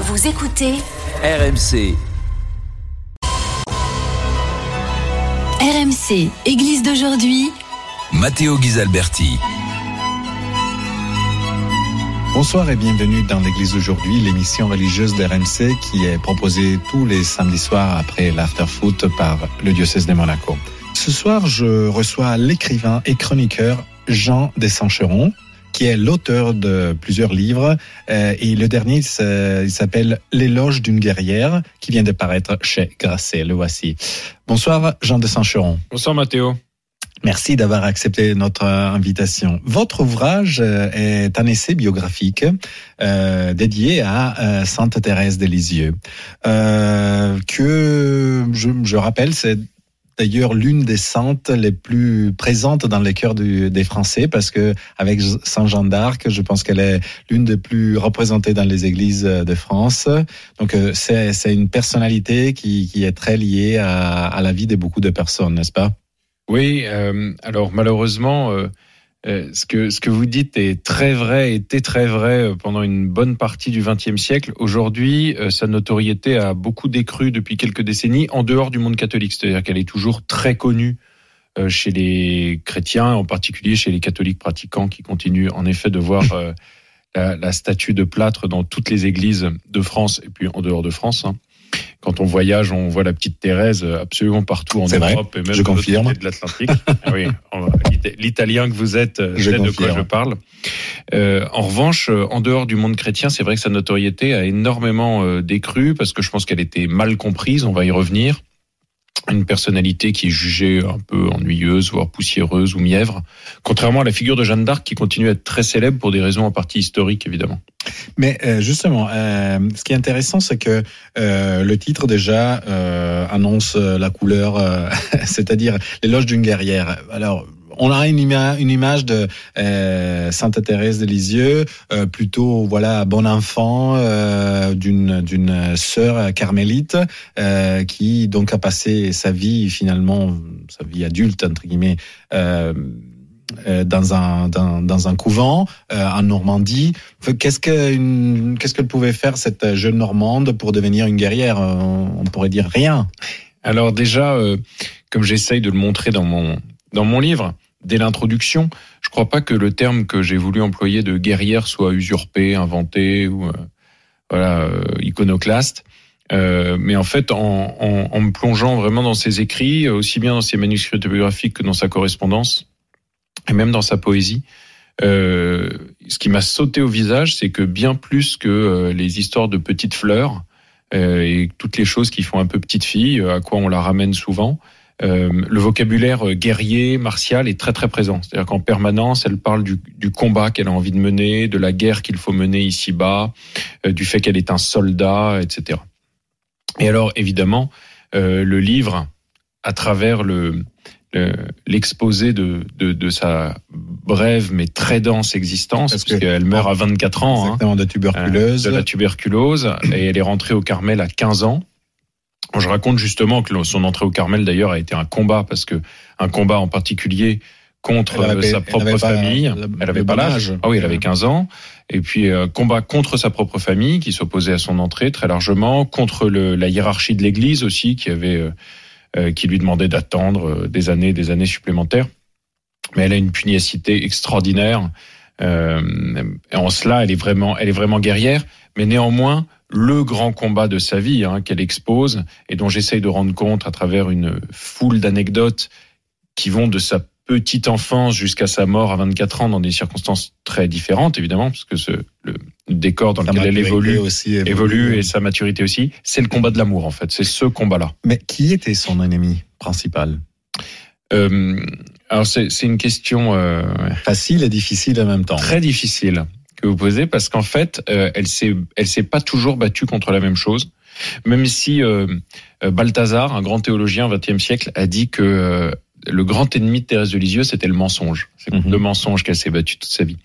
Vous écoutez RMC, RMC, Église d'aujourd'hui. Matteo Ghisalberti. Bonsoir et bienvenue dans l'église d'aujourd'hui, l'émission religieuse d'RMC qui est proposée tous les samedis soirs après l'after-foot par le diocèse de Monaco. Ce soir, je reçois l'écrivain et chroniqueur Jean Dessancheron, qui est l'auteur de plusieurs livres. Euh, et le dernier, il s'appelle L'éloge d'une guerrière, qui vient de paraître chez Grasset. Le voici. Bonsoir, Jean Dessancheron. Bonsoir Mathéo. Merci d'avoir accepté notre invitation. Votre ouvrage euh, est un essai biographique euh, dédié à euh, Sainte Thérèse de Lisieux, euh, que je, je rappelle, c'est d'ailleurs l'une des saintes les plus présentes dans les cœurs du- des Français, parce que avec Saint Jean d'Arc, je pense qu'elle est l'une des plus représentées dans les églises de France. Donc euh, c'est c'est une personnalité qui, qui est très liée à, à la vie de beaucoup de personnes, n'est-ce pas? Oui, euh, alors malheureusement, euh, euh, ce, que, vous dites est très vrai, était très vrai euh, pendant une bonne partie du XXe siècle. Aujourd'hui, euh, sa notoriété a beaucoup décru depuis quelques décennies en dehors du monde catholique, c'est-à-dire qu'elle est toujours très connue chez les chrétiens, en particulier chez les catholiques pratiquants qui continuent en effet de voir la, la statue de plâtre dans toutes les églises de France et puis en dehors de France. hein. Quand on voyage, on voit la petite Thérèse absolument partout en vrai, Europe et même je de confirme. de l'Atlantique. Ah oui, en- l'Ita- l'italien que vous êtes euh, Je sait de quoi confirme. je parle. Euh, en revanche, euh, en dehors du monde chrétien, c'est vrai que sa notoriété a énormément euh, décru parce que je pense qu'elle était mal comprise. On va y revenir. Une personnalité qui est jugée un peu ennuyeuse, voire poussiéreuse ou mièvre, contrairement à la figure de Jeanne d'Arc qui continue à être très célèbre pour des raisons en partie historiques, évidemment. Mais euh, justement, euh, ce qui est intéressant, c'est que euh, le titre déjà euh, annonce euh, la couleur, euh, c'est-à-dire l'éloge d'une guerrière. Alors, on a une, ima- une image de euh, Sainte Thérèse de Lisieux, euh, plutôt voilà bon enfant euh, d'une d'une sœur carmélite qui donc a passé sa vie finalement sa vie adulte entre guillemets. Euh, dans un dans, dans un couvent euh, en Normandie. Qu'est-ce que qu'est-ce qu'elle pouvait faire cette jeune Normande pour devenir une guerrière Euh, On pourrait dire rien? Alors déjà, comme j'essaye de le montrer dans mon dans mon livre, dès l'introduction, je crois pas que le terme que j'ai voulu employer de guerrière soit usurpé, inventé ou euh, voilà euh, iconoclaste. Euh, mais en fait, en, en, en me plongeant vraiment dans ses écrits, aussi bien dans ses manuscrits autobiographiques que dans sa correspondance, et même dans sa poésie, euh, ce qui m'a sauté au visage, c'est que bien plus que euh, les histoires de petites fleurs euh, et toutes les choses qui font un peu petite fille, euh, à quoi on la ramène souvent, euh, le vocabulaire guerrier, martial est très très présent. C'est-à-dire qu'en permanence, elle parle du, du combat qu'elle a envie de mener, de la guerre qu'il faut mener ici-bas, du fait qu'elle est un soldat, etc. Et alors, évidemment, le livre, à travers le- l'exposé de, de, de sa brève mais très dense existence, Parce que- puisqu'elle meurt à 24 ans, hein, Exactement de tuberculose. de la tuberculose et elle est rentrée au Carmel à 15 ans. Je raconte justement que son entrée au Carmel d'ailleurs a été un combat parce que un combat en particulier contre avait- euh, sa propre famille. le- elle avait le pas l'âge. âge. Ah oui, elle avait 15 ans. Et puis euh, combat contre sa propre famille qui s'opposait à son entrée très largement, contre le, la hiérarchie de l'Église aussi qui avait euh, euh, qui lui demandait d'attendre euh, des années, des années supplémentaires. Mais elle a une pugnacité extraordinaire. Euh, et en cela, elle est vraiment, elle est vraiment guerrière. Mais néanmoins, le grand combat de sa vie hein, qu'elle expose et dont j'essaye de rendre compte à travers une foule d'anecdotes qui vont de sa petite enfance jusqu'à sa mort à 24 ans dans des circonstances très différentes, évidemment, parce que ce, le décor dans lequel elle évolue aussi évolue et sa maturité aussi, c'est le combat de l'amour en fait, c'est ce combat-là. Mais qui était son ennemi principal? Euh, alors c'est une question euh, Facile et difficile en même temps. très difficile que vous posez parce qu'en fait, euh, elle s'est, elle s'est pas toujours battue contre la même chose. Même si euh, Balthazar, un grand théologien au XXe siècle, a dit que euh, le grand ennemi de Thérèse de Lisieux, c'était le mensonge. C'est Mhm. le mensonge qu'elle s'est battue toute sa vie.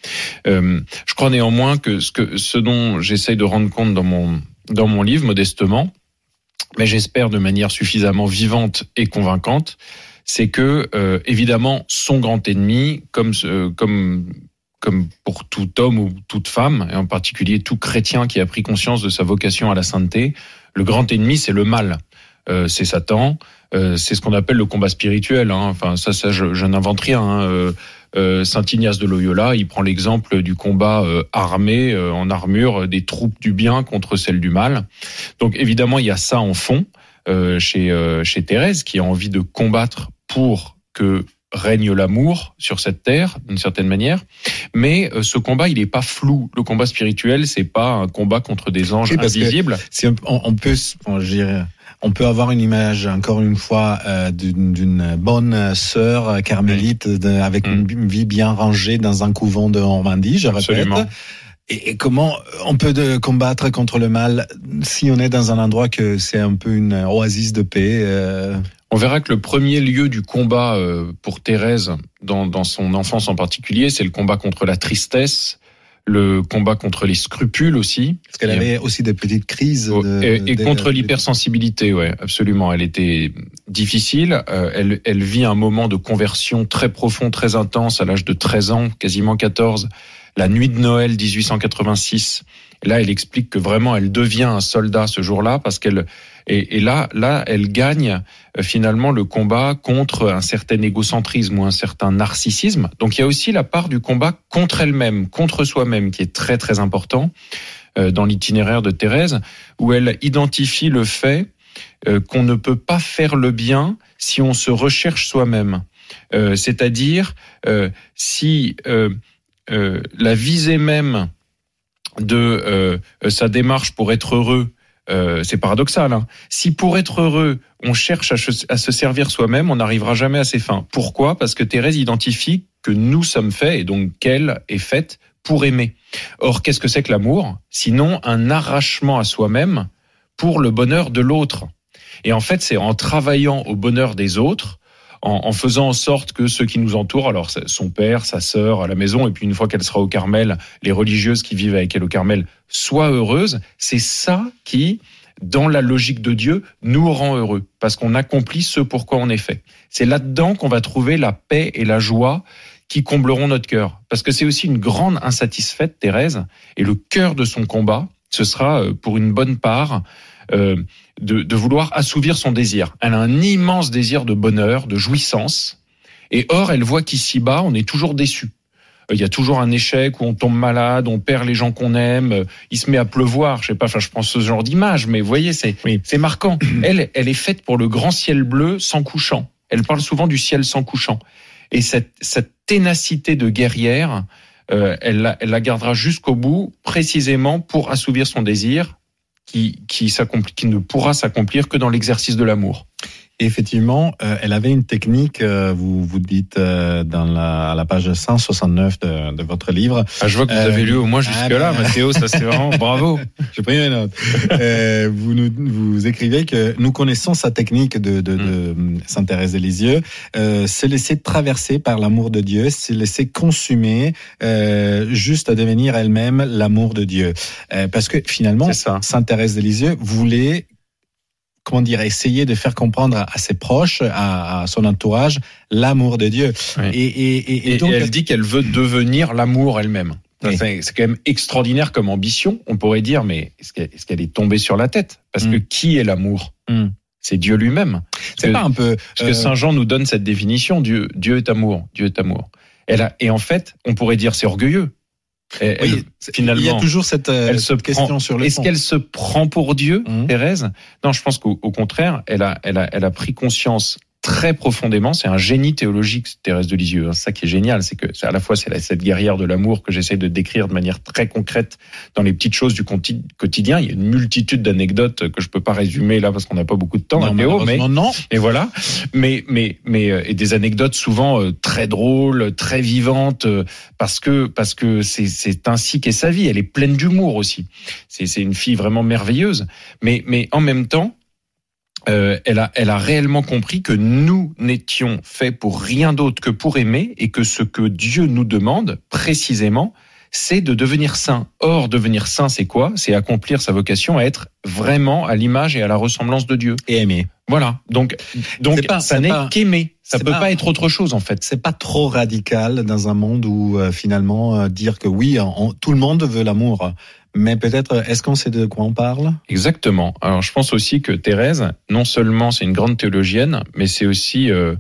Euh, je crois néanmoins que ce, que ce dont j'essaye de rendre compte dans mon dans mon livre, modestement, mais j'espère de manière suffisamment vivante et convaincante, c'est que euh, évidemment son grand ennemi, comme ce- comme comme pour tout homme ou toute femme, et en particulier tout chrétien qui a pris conscience de sa vocation à la sainteté, le grand ennemi c'est le mal, Euh, c'est Satan, euh, c'est ce qu'on appelle le combat spirituel. Hein. Enfin ça, ça je, je n'invente rien. hein. Euh, euh, Saint Ignace de Loyola, il prend l'exemple du combat euh, armé euh, en armure des troupes du bien contre celles du mal. Donc évidemment, il y a ça en fond euh, chez euh, chez Thérèse qui a envie de combattre pour que règne l'amour sur cette terre d'une certaine manière. Mais euh, ce combat, il est pas flou. Le combat spirituel, c'est pas un combat contre des anges Oui, invisibles. Si on, on- on peut, on, je dirais, on peut avoir une image, encore une fois, euh, d'une bonne sœur carmélite de- avec Mm. une vie bien rangée dans un couvent de Normandie, je répète. Absolument. Et, et comment on peut de combattre contre le mal si on est dans un endroit que c'est un peu une oasis de paix euh, On verra que le premier lieu du combat euh, pour Thérèse, dans, dans son enfance en particulier, c'est le combat contre la tristesse, le combat contre les scrupules aussi. Parce qu'elle avait aussi des petites crises. De, et, contre de- l'hypersensibilité, ouais, absolument. Elle était difficile. Euh, elle, elle vit un moment de conversion très profond, très intense à l'âge de 13 ans, quasiment 14. La nuit de Noël 1886. Là, elle explique que vraiment, elle devient un soldat ce jour-là parce qu'elle et, là, là, elle gagne euh, finalement le combat contre un certain égocentrisme ou un certain narcissisme. Donc, il y a aussi la part du combat contre elle-même, contre soi-même, qui est très très important euh, dans l'itinéraire de Thérèse, où elle identifie le fait euh, qu'on ne peut pas faire le bien si on se recherche soi-même. C'est-à-dire si la visée même de sa démarche pour être heureux, euh, c'est paradoxal. Hein. Si pour être heureux, on cherche à, à se servir soi-même, on n'arrivera jamais à ses fins. Pourquoi? Parce que Thérèse identifie que nous sommes faits, et donc qu'elle est faite pour aimer. Or, qu'est-ce que c'est que l'amour? Sinon un arrachement à soi-même pour le bonheur de l'autre. Et en fait, c'est en travaillant au bonheur des autres, en, en faisant en sorte que ceux qui nous entourent, alors son père, sa sœur à la maison, et puis une fois qu'elle sera au Carmel, les religieuses qui vivent avec elle au Carmel, soient heureuses, c'est ça qui, dans la logique de Dieu, nous rend heureux, parce qu'on accomplit ce pourquoi on est fait. C'est là-dedans qu'on va trouver la paix et la joie qui combleront notre cœur. Parce que c'est aussi une grande insatisfaite, Thérèse, et le cœur de son combat, ce sera euh, pour une bonne part euh, de, de vouloir assouvir son désir. Elle a un immense désir de bonheur, de jouissance, et or elle voit qu'ici-bas, on est toujours déçu. Euh, Il y a toujours un échec où on tombe malade, on perd les gens qu'on aime, euh, il se met à pleuvoir. Je sais pas, enfin, je pense ce genre d'image, mais vous voyez, c'est c'est marquant. Elle, elle est faite pour le grand ciel bleu sans couchant. Elle parle souvent du ciel sans couchant. Et cette, cette ténacité de guerrière, euh, elle, la, elle la gardera jusqu'au bout, précisément pour assouvir son désir, qui, ne pourra s'accomplir que dans l'exercice de l'amour. Effectivement, euh, elle avait une technique, euh, vous vous dites euh, dans la, à la page 169 de, de votre livre. Ah, je vois que vous Euh, avez lu au moins ah, jusque-là, ben. Mathéo, ça c'est vraiment bravo. J'ai pris une note. Euh, vous, nous, vous écrivez que nous connaissons sa technique de, de, de Sainte Thérèse de Lisieux, euh, se laisser traverser par l'amour de Dieu, se laisser consumer, euh, juste à devenir elle-même l'amour de Dieu. Euh, parce que finalement, Thérèse de Lisieux voulait comment dire, essayer de faire comprendre à, à ses proches, à, à son entourage, l'amour de Dieu. Oui. Et, donc, et elle dit qu'elle veut devenir l'amour elle-même. Oui. C'est quand même extraordinaire comme ambition. On pourrait dire, mais est-ce qu'elle est, tombée sur la tête? Parce que Mm. qui est l'amour? Mm. C'est Dieu lui-même. c'est pas un peu. Parce que euh, Saint Jean nous donne cette définition Dieu, Dieu est amour. Dieu est amour. Elle a, et en fait, on pourrait dire c'est orgueilleux. Oui, elle- finalement, il y a toujours cette, euh, elle se cette question prend- sur le Est-ce qu'elle se prend pour Dieu, Mhm. Thérèse? Non, je pense qu'au au contraire, elle a, elle, a, elle a pris conscience très profondément. C'est un génie théologique, Thérèse de Lisieux. C'est ça qui est génial, c'est que à la fois c'est cette guerrière de l'amour que j'essaie de décrire de manière très concrète dans les petites choses du quotidien. Il y a une multitude d'anecdotes que je peux pas résumer là parce qu'on n'a pas beaucoup de temps. Non, Théo, mais non. et voilà. Mais mais mais euh, et des anecdotes souvent euh, très drôles, très vivantes euh, parce que parce que c'est c'est ainsi qu'est sa vie. Elle est pleine d'humour aussi. C'est c'est une fille vraiment merveilleuse. Mais mais en même temps euh, elle, a, elle a réellement compris que nous n'étions faits pour rien d'autre que pour aimer et que ce que Dieu nous demande précisément, c'est de devenir saint. Or, devenir saint, c'est quoi? C'est accomplir sa vocation à être vraiment à l'image et à la ressemblance de Dieu. Et aimer. Voilà. Donc, donc pas, ça n'est qu'aimer. Ça peut pas, pas, être autre chose en fait. C'est pas trop radical dans un monde où euh, finalement euh, dire que oui, on, tout le monde veut l'amour. Mais peut-être, est-ce qu'on sait de quoi on parle? Exactement. Alors, je pense aussi que Thérèse, non seulement c'est une grande théologienne, mais c'est aussi, euh,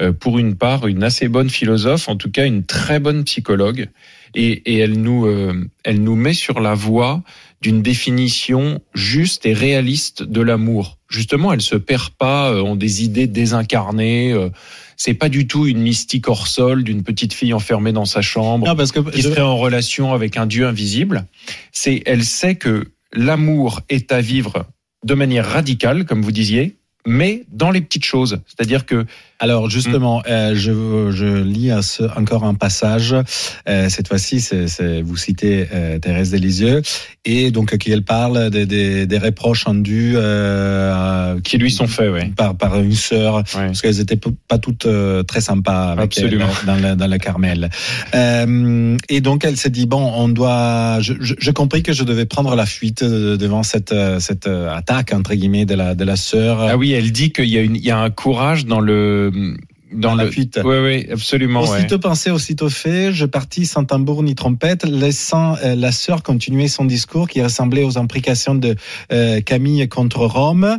euh, pour une part, une assez bonne philosophe, en tout cas une très bonne psychologue. Et, et elle nous, euh, elle nous met sur la voie d'une définition juste et réaliste de l'amour. Justement, elle se perd pas en des idées désincarnées c'est pas du tout une mystique hors sol d'une petite fille enfermée dans sa chambre non, parce que qui je... serait en relation avec un dieu invisible. C'est, elle sait que l'amour est à vivre de manière radicale, comme vous disiez, mais dans les petites choses. C'est-à-dire que alors justement, euh, je, je lis ce, encore un passage. Euh, cette fois-ci, c'est, vous citez euh, Thérèse Delisieux et donc qui elle parle des, des, des reproches rendus euh, qui lui sont faits, ouais. par par une sœur Ouais. parce qu'elles étaient pas toutes très sympas avec Absolument. elle dans le, dans le Carmel. Euh, et donc elle s'est dit bon, on doit. Je, je, je compris que je devais prendre la fuite devant cette cette attaque entre guillemets de la de la sœur. Ah oui, elle dit qu'il y a une, il y a un courage dans le dans, Dans la fuite. Oui, oui, absolument. ouais. Aussitôt pensé, aussitôt fait, je partis sans tambour ni trompette, laissant euh, la sœur continuer son discours qui ressemblait aux imprécations de euh, Camille contre Rome.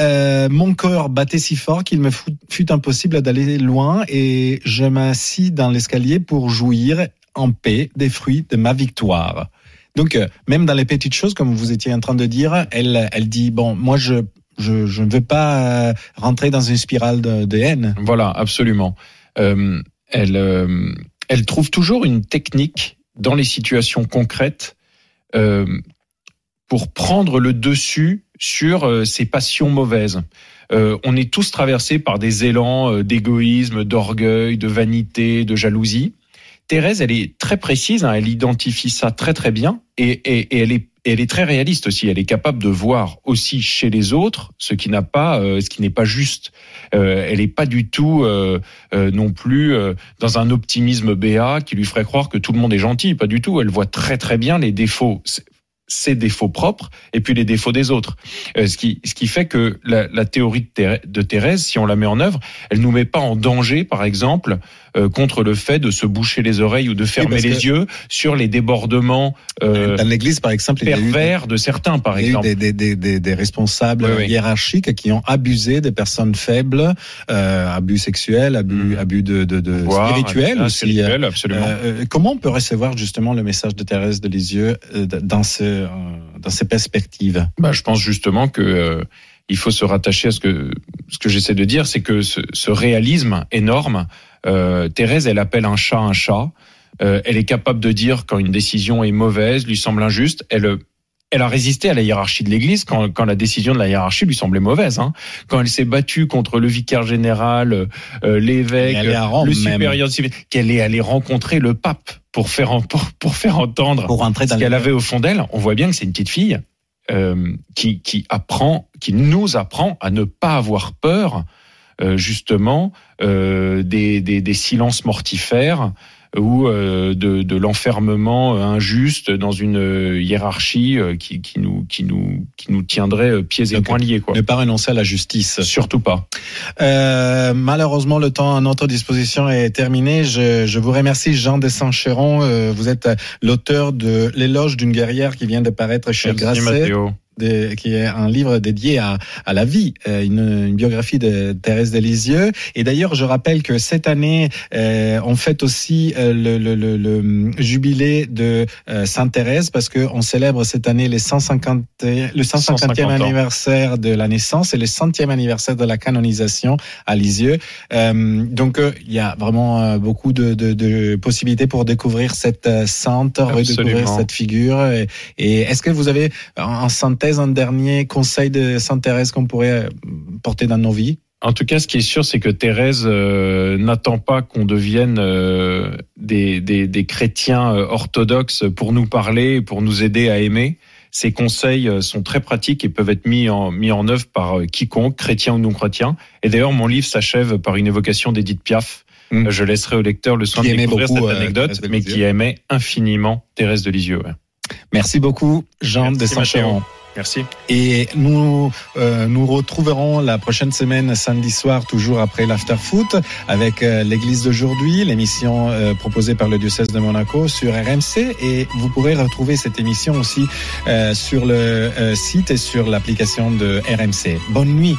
Euh, mon cœur battait si fort qu'il me fut, fut impossible d'aller loin et je m'assis dans l'escalier pour jouir en paix des fruits de ma victoire. Donc, même dans les petites choses, comme vous étiez en train de dire, elle, elle dit, bon, moi, je, je, je ne veux pas euh, rentrer dans une spirale de, haine. Voilà, absolument. Euh, elle, euh, elle trouve toujours une technique dans les situations concrètes euh, pour prendre le dessus sur euh, ses passions mauvaises. Euh, on est tous traversés par des élans euh, d'égoïsme, d'orgueil, de vanité, de jalousie. Thérèse, elle est très précise, hein, elle identifie ça très très bien et, et, et elle est elle est très réaliste aussi. Elle est capable de voir aussi chez les autres ce qui n'a pas, euh, ce qui n'est pas juste. Euh, elle n'est pas du tout euh, euh, non plus euh, dans un optimisme béat qui lui ferait croire que tout le monde est gentil. Pas du tout. Elle voit très très bien les défauts, ses défauts propres et puis les défauts des autres. Euh, ce qui ce qui fait que la, la théorie de Thérèse, de Thérèse, si on la met en œuvre, elle nous met pas en danger, par exemple, euh, contre le fait de se boucher les oreilles ou de fermer les yeux sur les débordements euh, Dans l'Église, par exemple, eu, pervers de certains, par il y a eu exemple. des, des, des, des, des responsables Oui, oui. hiérarchiques qui ont abusé des personnes faibles, euh, abus sexuels, abus, Mhm. abus de, de, de Voire, spirituels ah, aussi. spirituel, absolument. Euh, euh, comment on peut recevoir justement le message de Thérèse de Lisieux euh, dans, ce, euh, dans ces perspectives? Bah, je pense justement que euh, il faut se rattacher à ce que ce que j'essaie de dire, c'est que ce, ce réalisme énorme, euh, Thérèse, elle appelle un chat un chat. Euh, elle est capable de dire quand une décision est mauvaise, lui semble injuste. Elle elle a résisté à la hiérarchie de l'Église quand, quand la décision de la hiérarchie lui semblait mauvaise. Hein. Quand elle s'est battue contre le vicaire général, euh, l'évêque, à Rome, le supérieur civil, qu'elle est allée rencontrer le pape pour faire en- pour, pour faire entendre pour ce qu'elle avait au fond d'elle, on voit bien que c'est une petite fille euh, qui, qui apprend, qui nous apprend à ne pas avoir peur, euh, justement, euh, des, des, des silences mortifères ou euh, de, de l'enfermement injuste dans une euh, hiérarchie euh, qui, qui nous qui nous qui nous tiendrait euh, pieds et Donc, poings liés quoi. ne pas renoncer à la justice. Surtout pas. Euh, malheureusement, le temps à notre disposition est terminé. Je, je vous remercie, Jean de Saint-Chéron. Euh, vous êtes l'auteur de L'éloge d'une guerrière qui vient de paraître chez Merci Grasset. De, qui est un livre dédié à, à la vie, euh, une, une, biographie de Thérèse de Lisieux. Et d'ailleurs, je rappelle que cette année, euh, on fête aussi euh, le, le, le, le, jubilé de euh, Sainte Thérèse parce que on célèbre cette année les 150, le 150e anniversaire de la naissance et le centième anniversaire de la canonisation à Lisieux. donc, il y a vraiment beaucoup de, de, de, possibilités pour découvrir cette sainte, Absolument. redécouvrir cette figure. Et, et est-ce que vous avez en synthèse un dernier conseil de Sainte Thérèse qu'on pourrait porter dans nos vies? En tout cas, ce qui est sûr, c'est que Thérèse euh, n'attend pas qu'on devienne euh, des, des, des, chrétiens euh, orthodoxes pour nous parler, pour nous aider à aimer. Ses conseils euh, sont très pratiques et peuvent être mis en, mis en œuvre par quiconque, chrétien ou non chrétien. Et d'ailleurs, mon livre s'achève par une évocation d'Edith Piaf. Mmh. Je laisserai au lecteur le soin de découvrir beaucoup, cette anecdote, mais qui aimait infiniment Thérèse de Lisieux. Ouais. Merci beaucoup, Jean Merci, de Saint-Chéron. Merci. Et nous euh, nous retrouverons la prochaine semaine samedi soir toujours après l'after foot avec euh, l'église d'aujourd'hui, l'émission euh, proposée par le diocèse de Monaco sur RMC et vous pourrez retrouver cette émission aussi sur le site et sur l'application de RMC. Bonne nuit.